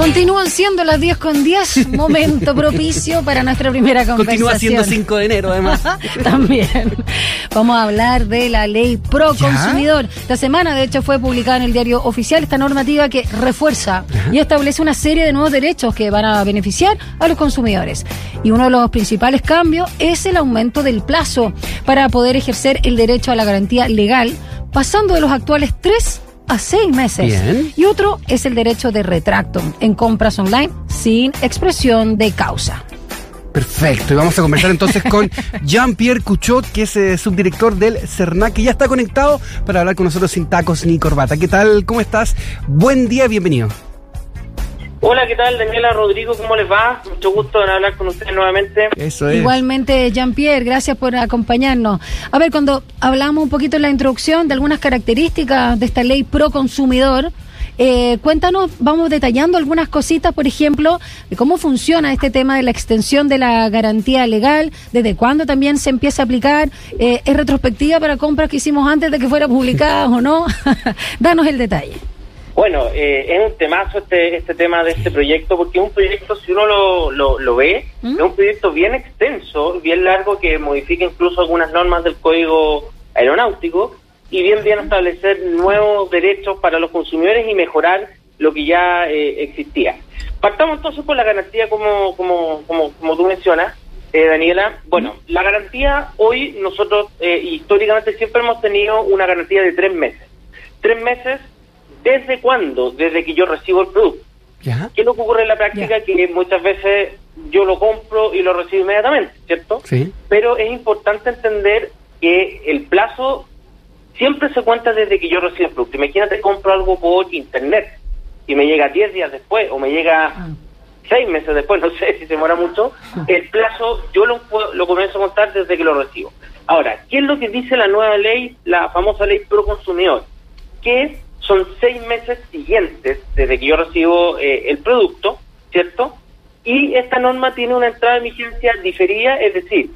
Continúan siendo las 10 con 10, momento propicio para nuestra primera conversación. Continúa siendo 5 de enero, además. También. Vamos a hablar de la ley pro consumidor. Esta semana, de hecho, fue publicada en el diario oficial esta normativa que refuerza y establece una serie de nuevos derechos que van a beneficiar a los consumidores. Y uno de los principales cambios es el aumento del plazo para poder ejercer el derecho a la garantía legal, pasando de los actuales 3 a seis meses. Bien. Y otro es el derecho de retracto en compras online sin expresión de causa. Perfecto, y vamos a conversar entonces con Jean-Pierre Cuchot, que es eh, subdirector del CERNAC, que ya está conectado para hablar con nosotros sin tacos ni corbata. ¿Qué tal? ¿Cómo estás? Buen día, bienvenido. Hola, ¿qué tal? Daniela Rodrigo, ¿cómo les va? Mucho gusto en hablar con ustedes nuevamente. Eso es. Igualmente, Jean-Pierre, gracias por acompañarnos. A ver, cuando hablamos un poquito en la introducción de algunas características de esta ley pro consumidor, eh, cuéntanos, vamos detallando algunas cositas, por ejemplo, de cómo funciona este tema de la extensión de la garantía legal, desde cuándo también se empieza a aplicar, eh, es retrospectiva para compras que hicimos antes de que fuera publicada o no. Danos el detalle. Bueno, eh, es un temazo este, este tema de este proyecto, porque es un proyecto, si uno lo, lo, lo ve, ¿Mm? es un proyecto bien extenso, bien largo, que modifica incluso algunas normas del Código Aeronáutico y bien bien establecer nuevos derechos para los consumidores y mejorar lo que ya eh, existía. Partamos entonces por la garantía, como, como, como, como tú mencionas, eh, Daniela. Bueno, la garantía hoy nosotros eh, históricamente siempre hemos tenido una garantía de tres meses. Tres meses, ¿desde cuándo? Desde que yo recibo el producto. ¿Ya? ¿Qué es lo que ocurre en la práctica? Que muchas veces yo lo compro y lo recibo inmediatamente, ¿cierto? Sí. Pero es importante entender que el plazo siempre se cuenta desde que yo recibo el producto. Imagínate, compro algo por internet y me llega 10 días después o me llega Ah. seis meses después, no sé si se demora mucho, el plazo yo lo, lo comienzo a contar desde que lo recibo. Ahora, ¿qué es lo que dice la nueva ley, la famosa ley pro consumidor? Que son seis meses siguientes desde que yo recibo eh, el producto, ¿cierto? Y esta norma tiene una entrada en vigencia diferida, es decir,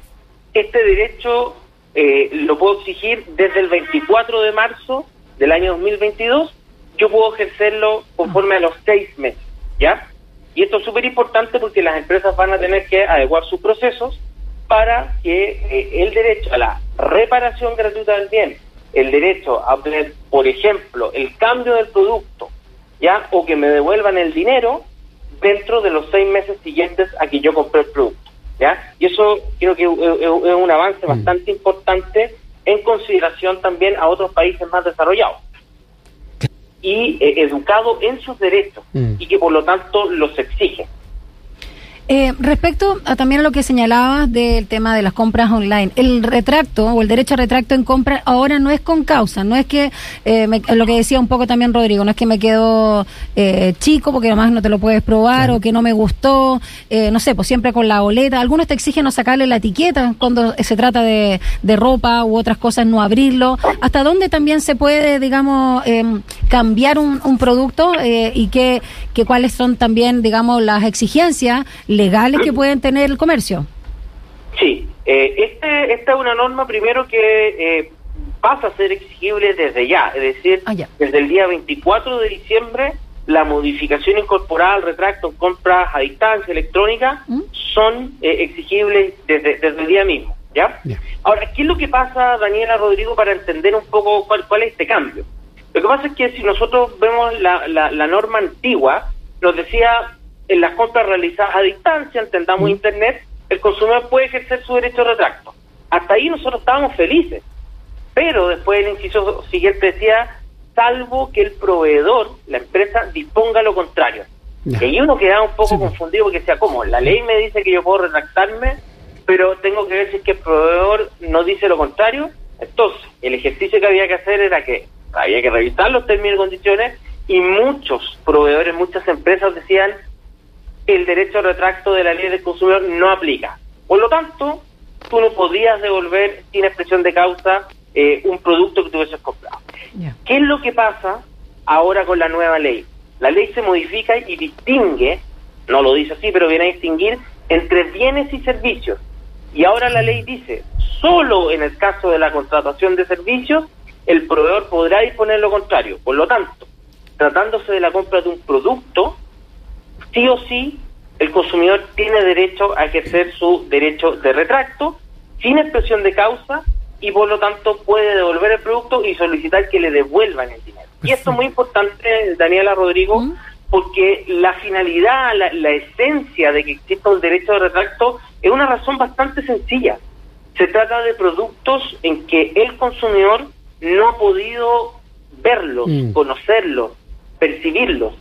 este derecho eh, lo puedo exigir desde el 24 de marzo del año 2022, yo puedo ejercerlo conforme a los seis meses, ¿ya? Y esto es súper importante porque las empresas van a tener que adecuar sus procesos para que eh, el derecho a la reparación gratuita del bien, el derecho a obtener, por ejemplo, el cambio del producto, ¿ya? O que me devuelvan el dinero dentro de los seis meses siguientes a que yo compré el producto, ¿ya? Y eso creo que es, un avance bastante importante en consideración también a otros países más desarrollados y eh, educado en sus derechos Mm. y que por lo tanto los exige. Eh, respecto a, también a lo que señalabas del tema de las compras online, el retracto o el derecho a retracto en compra ahora no es con causa, no es que, eh, me- lo que decía un poco también Rodrigo, no es que me quedo eh, chico porque nomás no te lo puedes probar o que no me gustó, eh, no sé, pues siempre con la boleta. Algunos te exigen no sacarle la etiqueta cuando se trata de, de ropa u otras cosas, no abrirlo. ¿Hasta dónde también se puede, digamos, em, cambiar un, un producto eh, y qué, que cuáles son también, digamos, las exigencias legales que pueden tener el comercio? Sí, eh, este, esta es una norma primero que eh, pasa a ser exigible desde ya, es decir, Ah, ya. desde el día 24 de diciembre la modificación incorporada al retracto en compras a distancia electrónica ¿Mm? son eh, exigibles desde, desde el día mismo, ¿ya? Ahora, ¿qué es lo que pasa, Daniela Rodrigo, para entender un poco cuál, cuál es este cambio? Lo que pasa es que si nosotros vemos la, la, la norma antigua, nos decía en las compras realizadas a distancia, entendamos Internet, el consumidor puede ejercer su derecho de retracto. Hasta ahí nosotros estábamos felices. Pero después el inciso siguiente decía, salvo que el proveedor, la empresa, disponga lo contrario. Ya. Y ahí uno quedaba un poco Sí, pues. confundido porque decía, ¿cómo? La ley me dice que yo puedo retractarme, pero tengo que ver si es que el proveedor no dice lo contrario. Entonces, el ejercicio que había que hacer era que había que revisar los términos y condiciones y muchos proveedores, muchas empresas decían el derecho retracto de la ley del consumidor no aplica. Por lo tanto, tú no podías devolver sin expresión de causa eh, un producto que tú hubieses comprado. ¿Qué es lo que pasa ahora con la nueva ley? La ley se modifica y distingue, no lo dice así, pero viene a distinguir entre bienes y servicios. Y ahora la ley dice, solo en el caso de la contratación de servicios, el proveedor podrá disponer lo contrario. Por lo tanto, tratándose de la compra de un producto, sí o sí el consumidor tiene derecho a ejercer su derecho de retracto sin expresión de causa y por lo tanto puede devolver el producto y solicitar que le devuelvan el dinero. Y esto es muy importante, Daniela Rodrigo, ¿Mm? porque la finalidad, la, la esencia de que exista un derecho de retracto es una razón bastante sencilla. Se trata de productos en que el consumidor no ha podido verlos, Mm. conocerlos, percibirlos.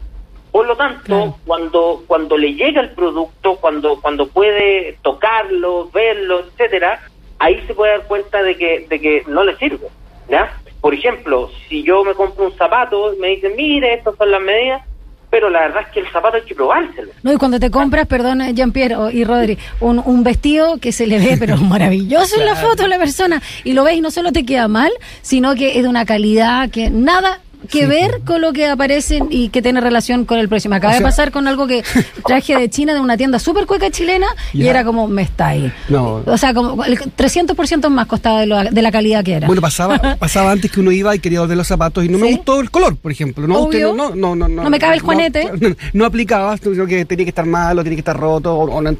Por lo tanto, Claro. cuando cuando le llega el producto, cuando cuando puede tocarlo, verlo, etcétera, ahí se puede dar cuenta de que de que no le sirve, ¿ya? Por ejemplo, si yo me compro un zapato, me dicen, "Mire, estas son las medidas", pero la verdad es que el zapato hay que probárselo. No, y cuando te compras, perdón, eh, Jean-Pierre o- y Rodri, un, un vestido que se le ve, pero maravilloso en la foto de la persona, y lo ves y no solo te queda mal, sino que es de una calidad que nada que ver con lo que aparece y que tiene relación con el precio. Me acaba O sea- de pasar con algo que traje de China, de una tienda súper cueca chilena, y era como, me está ahí. No. O sea, como el 300% más costaba de, lo- de la calidad que era. Bueno, pasaba, pasaba antes que uno iba y quería volver los zapatos y no me Sí. gustó el color, por ejemplo. No, usted Obvio. no, no, no, no, No me cabe el juanete. No, no aplicaba, sino que tenía que estar malo, tenía que estar roto o, o no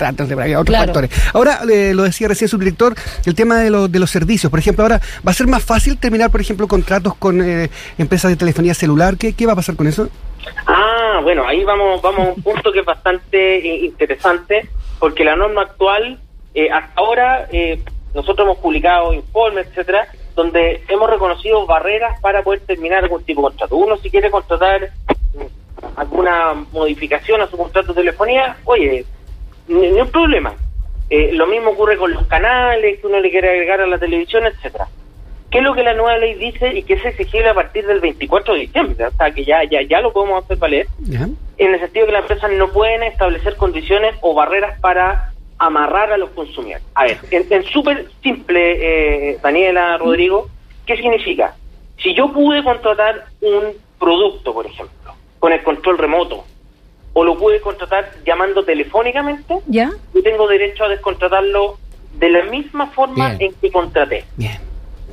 había otros Claro. factores. Ahora, eh, lo decía recién su director, el tema de, los de los servicios. Por ejemplo, ahora va a ser más fácil terminar, por ejemplo, contratos con eh, empresas de telefonía celular. ¿Qué, ¿Qué va a pasar con eso? Ah, bueno, ahí vamos, vamos a un punto que es bastante eh, interesante, porque la norma actual, eh, hasta ahora, eh, nosotros hemos publicado informes, etcétera, donde hemos reconocido barreras para poder terminar algún tipo de contrato. Uno, si quiere contratar mm, alguna modificación a su contrato de telefonía, oye, ni, un problema. Lo mismo ocurre con los canales que uno le quiere agregar a la televisión, etcétera. ¿Qué es lo que la nueva ley dice y que es exigible a partir del 24 de diciembre? O sea, que ya, ya, ya lo podemos hacer valer ¿Ya? en el sentido que las empresas no pueden establecer condiciones o barreras para amarrar a los consumidores. A ver, en, en súper simple, eh, Daniela, Rodrigo, ¿qué significa? Si yo pude contratar un producto, por ejemplo, con el control remoto, o lo pude contratar llamando telefónicamente, ¿Ya? yo tengo derecho a descontratarlo de la misma forma Bien. en que contraté. Bien.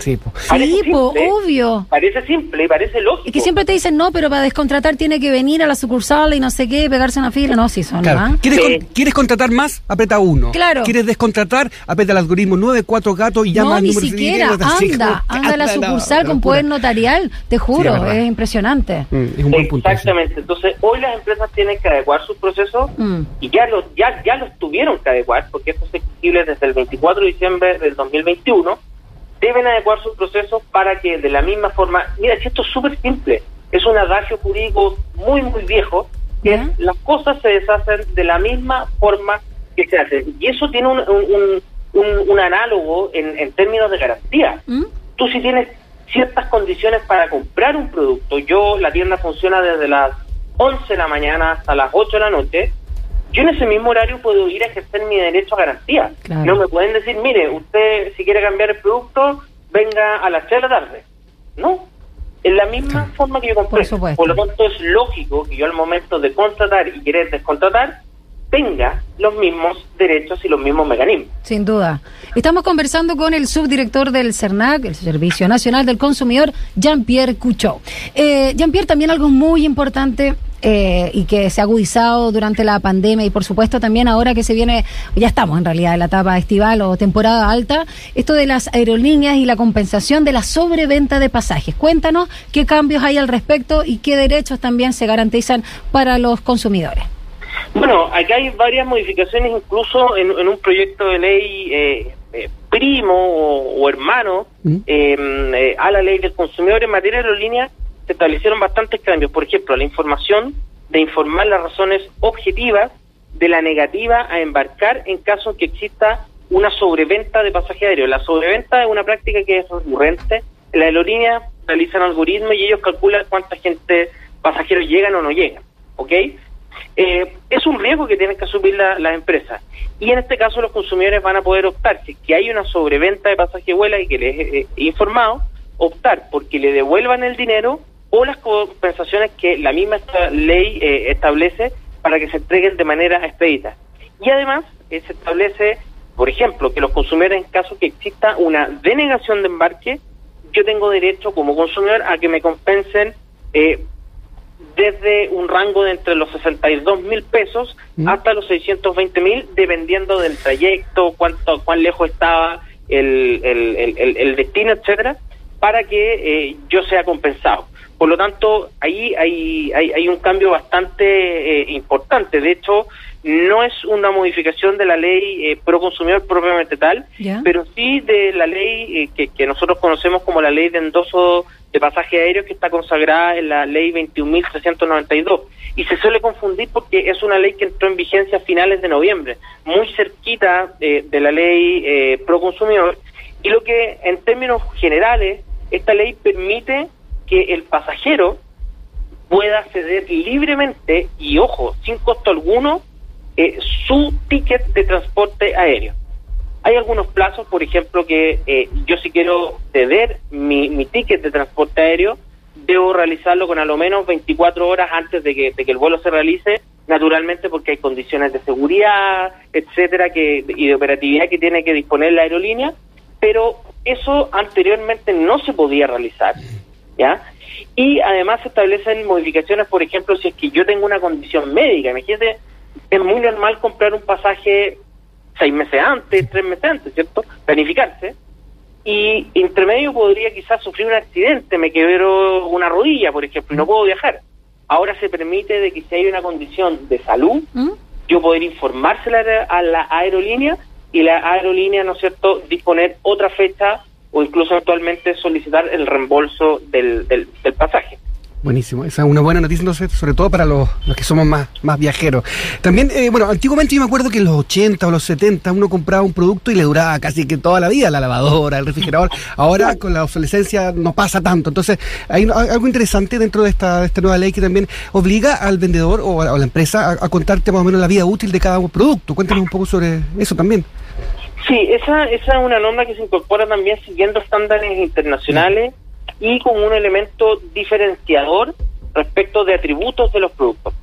Sí, po. Parece Sí, po, simple, obvio. Parece simple y parece lógico. Es que siempre te dicen, no, pero para descontratar tiene que venir a la sucursal y no sé qué, pegarse una fila. No, sí, son Claro. ¿Quieres, Sí. con- ¿Quieres contratar más? Aprieta uno. Claro. ¿Quieres descontratar? Aprieta el algoritmo 94 gatos y llama No, al ni número siquiera. así como- Anda, anda a la no, sucursal con poder notarial. Te juro, es impresionante. Mm, es un buen punto. ese. Exactamente. Entonces, hoy las empresas tienen que adecuar sus procesos Mm. y ya los ya ya los tuvieron que adecuar porque esto es exigible desde el 24 de diciembre del 2021. Deben adecuar sus procesos para que de la misma forma, mira, si esto es súper simple, es un adagio jurídico muy muy viejo que es, las cosas se deshacen de la misma forma que se hacen. Y eso tiene un, un, un- un- un análogo en, en términos de garantía. ¿Mm? tú si tienes ciertas condiciones para comprar un producto, yo, la tienda funciona desde las 11 de la mañana hasta las 8 de la noche, yo en ese mismo horario puedo ir a ejercer mi derecho a garantía. Claro. No me pueden decir, mire, usted si quiere cambiar el producto, venga a las 3 de la tarde. No, en la misma forma que yo compré. Por supuesto. lo tanto, es lógico que yo al momento de contratar y querer descontratar, tenga los mismos derechos y los mismos mecanismos. Sin duda. Estamos conversando con el subdirector del CERNAC, el Servicio Nacional del Consumidor, Jean-Pierre Couchot. Eh, Jean-Pierre, también algo muy importante eh, y que se ha agudizado durante la pandemia y por supuesto también ahora que se viene, ya estamos en realidad en la etapa estival o temporada alta, esto de las aerolíneas y la compensación de la sobreventa de pasajes. Cuéntanos qué cambios hay al respecto y qué derechos también se garantizan para los consumidores. Bueno, acá hay varias modificaciones, incluso en, en un proyecto de ley eh, eh, primo o, o hermano ¿Mm? eh, eh, a la ley del consumidor en materia de aerolínea se establecieron bastantes cambios. Por ejemplo, la información de informar las razones objetivas de la negativa a embarcar en caso que exista una sobreventa de pasaje aéreo. La sobreventa es una práctica que es recurrente. Las aerolíneas realizan algoritmos y ellos calculan cuánta gente, pasajeros llegan o no llegan. ¿Ok? Eh, es un riesgo que tienen que asumir la- las empresas. Y en este caso los consumidores van a poder optar, si es que hay una sobreventa de pasaje vuela y que les he he informado, optar porque le devuelvan el dinero o las compensaciones que la misma esta ley eh, establece para que se entreguen de manera expedita. Y además eh, se establece, por ejemplo, que los consumidores en caso que exista una denegación de embarque, yo tengo derecho como consumidor a que me compensen eh, desde un rango de entre los 62 mil pesos hasta los 620 mil, dependiendo del trayecto, cuánto, cuán lejos estaba el, el, el- el- el destino, etcétera, para que eh, yo sea compensado. Por lo tanto, ahí hay, hay, hay un cambio bastante eh, importante. De hecho, no es una modificación de la ley eh, pro consumidor propiamente tal, pero sí de la ley eh, que, que nosotros conocemos como la ley de endoso de pasaje aéreo que está consagrada en la ley 21.392 y se suele confundir porque es una ley que entró en vigencia a finales de noviembre, muy cerquita eh, de la ley eh, pro consumidor. Y lo que en términos generales esta ley permite que el pasajero pueda acceder libremente y ojo, sin costo alguno, eh, su ticket de transporte aéreo. Hay algunos plazos, por ejemplo, que eh, yo si quiero ceder mi, mi ticket de transporte aéreo, debo realizarlo con a lo menos 24 horas antes de que, de que el vuelo se realice, naturalmente porque hay condiciones de seguridad, etcétera, que, y de operatividad que tiene que disponer la aerolínea, pero eso anteriormente no se podía realizar, ¿ya? Y además se establecen modificaciones, por ejemplo, si es que yo tengo una condición médica, imagínate, es muy normal comprar un pasaje seis meses antes, tres meses antes, ¿cierto? Planificarse. Y entre medio podría quizás sufrir un accidente, me quebró una rodilla, por ejemplo, y no puedo viajar. Ahora se permite de que si hay una condición de salud, ¿Mm? yo poder informársela a la aerolínea y la aerolínea, ¿no es cierto?, disponer otra fecha o incluso actualmente solicitar el reembolso del, del, pasaje. Buenísimo, esa es una buena noticia, entonces, sobre todo para los, los que somos más, más viajeros. También, eh, bueno, antiguamente yo me acuerdo que en los 80 o los 70 uno compraba un producto y le duraba casi que toda la vida, la lavadora, el refrigerador. Ahora con la obsolescencia no pasa tanto. Entonces, hay algo interesante dentro de esta, de esta nueva ley que también obliga al vendedor o a, o la empresa a, a contarte más o menos la vida útil de cada producto. Cuéntanos un poco sobre eso también. Sí, esa, esa es una norma que se incorpora también siguiendo estándares internacionales y con un elemento diferenciador respecto de atributos de los productos.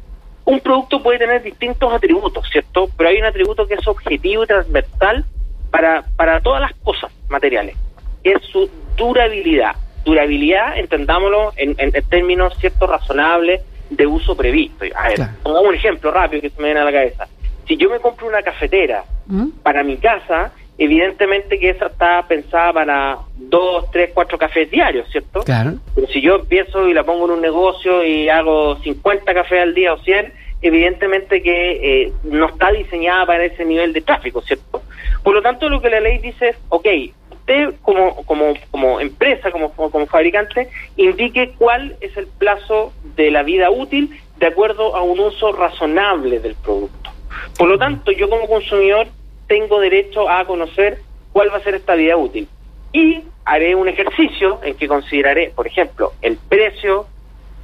Un producto puede tener distintos atributos, ¿cierto? Pero hay un atributo que es objetivo y transversal para, para todas las cosas materiales. Es su durabilidad. Durabilidad, entendámoslo en, en- en términos, ¿cierto?, razonables de uso previsto. A ver, Claro. pongamos un ejemplo rápido que se me viene a la cabeza. Si yo me compro una cafetera ¿Mm? para mi casa, evidentemente que esa está pensada para dos, tres, cuatro cafés diarios, ¿cierto? Claro. Pero si yo empiezo y la pongo en un negocio y hago 50 cafés al día o 100, evidentemente que eh, no está diseñada para ese nivel de tráfico, ¿cierto? Por lo tanto, lo que la ley dice es, ok, usted como, como, como empresa, como, como fabricante, indique cuál es el plazo de la vida útil de acuerdo a un uso razonable del producto. Por lo tanto, yo como consumidor tengo derecho a conocer cuál va a ser esta vida útil. Y haré un ejercicio en que consideraré, por ejemplo, el precio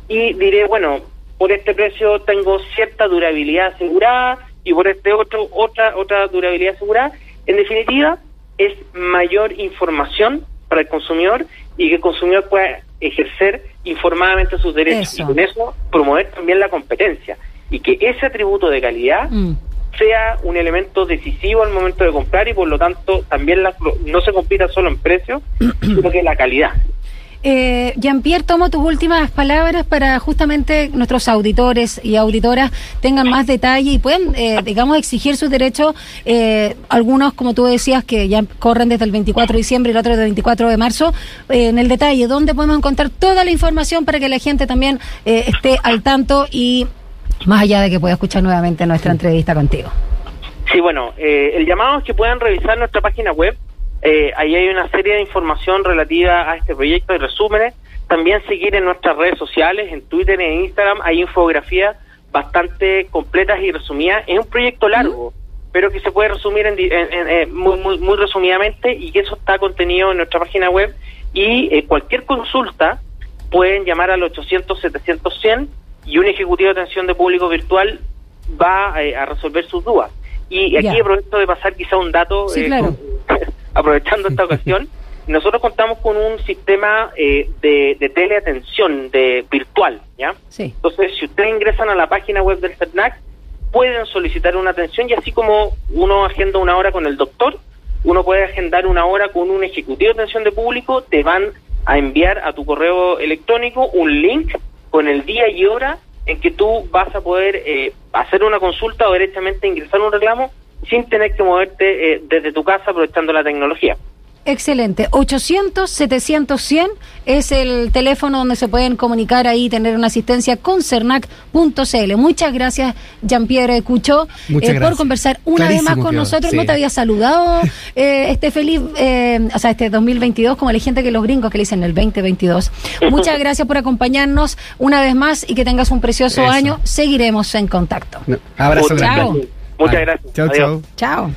y diré, bueno, por este precio tengo cierta durabilidad asegurada y por este otro otra otra durabilidad asegurada. En definitiva, es mayor información para el consumidor y que el consumidor pueda ejercer informadamente sus derechos Eso. y con eso promover también la competencia y que ese atributo de calidad Mm. Sea un elemento decisivo al momento de comprar y por lo tanto también la- no se compita solo en precio, sino que en la calidad. Eh, Jean-Pierre, tomo tus últimas palabras para justamente nuestros auditores y auditoras tengan más detalle y puedan, eh, digamos, exigir sus derechos. Eh, algunos, como tú decías, que ya corren desde el 24 de diciembre y el otro desde el 24 de marzo. Eh, en el detalle, ¿dónde podemos encontrar toda la información para que la gente también eh, esté al tanto y más allá de que pueda escuchar nuevamente nuestra entrevista contigo? Sí, bueno, eh, el llamado es que puedan revisar nuestra página web. Eh, ahí hay una serie de información relativa a este proyecto y resúmenes. También seguir en nuestras redes sociales, en Twitter y en Instagram, hay infografías bastante completas y resumidas. Es un proyecto largo, pero que se puede resumir en, en- en- eh, muy, muy, muy resumidamente y que eso está contenido en nuestra página web. Y eh, cualquier consulta pueden llamar al 800-700-100 y un ejecutivo de atención de público virtual va eh, a resolver sus dudas. Y aquí aprovecho de pasar quizá un dato, Sí, eh, claro. con- aprovechando esta ocasión. Nosotros contamos con un sistema eh, de, de teleatención de virtual, ¿ya? Sí. Entonces, si ustedes ingresan a la página web del CERNAC, pueden solicitar una atención y así como uno agenda una hora con el doctor, uno puede agendar una hora con un ejecutivo de atención de público, te van a enviar a tu correo electrónico un link con el día y hora en que tú vas a poder eh, hacer una consulta o directamente ingresar un reclamo sin tener que moverte eh, desde tu casa aprovechando la tecnología. Excelente. 800-700-100 es el teléfono donde se pueden comunicar ahí y tener una asistencia con cernac.cl. Muchas gracias, Jean-Pierre Cuchó, eh, por conversar una vez más con nosotros. No te había saludado eh, este feliz, eh, o sea, este 2022, como la gente que los gringos que le dicen el 2022. Muchas gracias por acompañarnos una vez más y que tengas un precioso año. Seguiremos en contacto. abrazo. Chao. Muchas gracias. Chao, chao. Chao.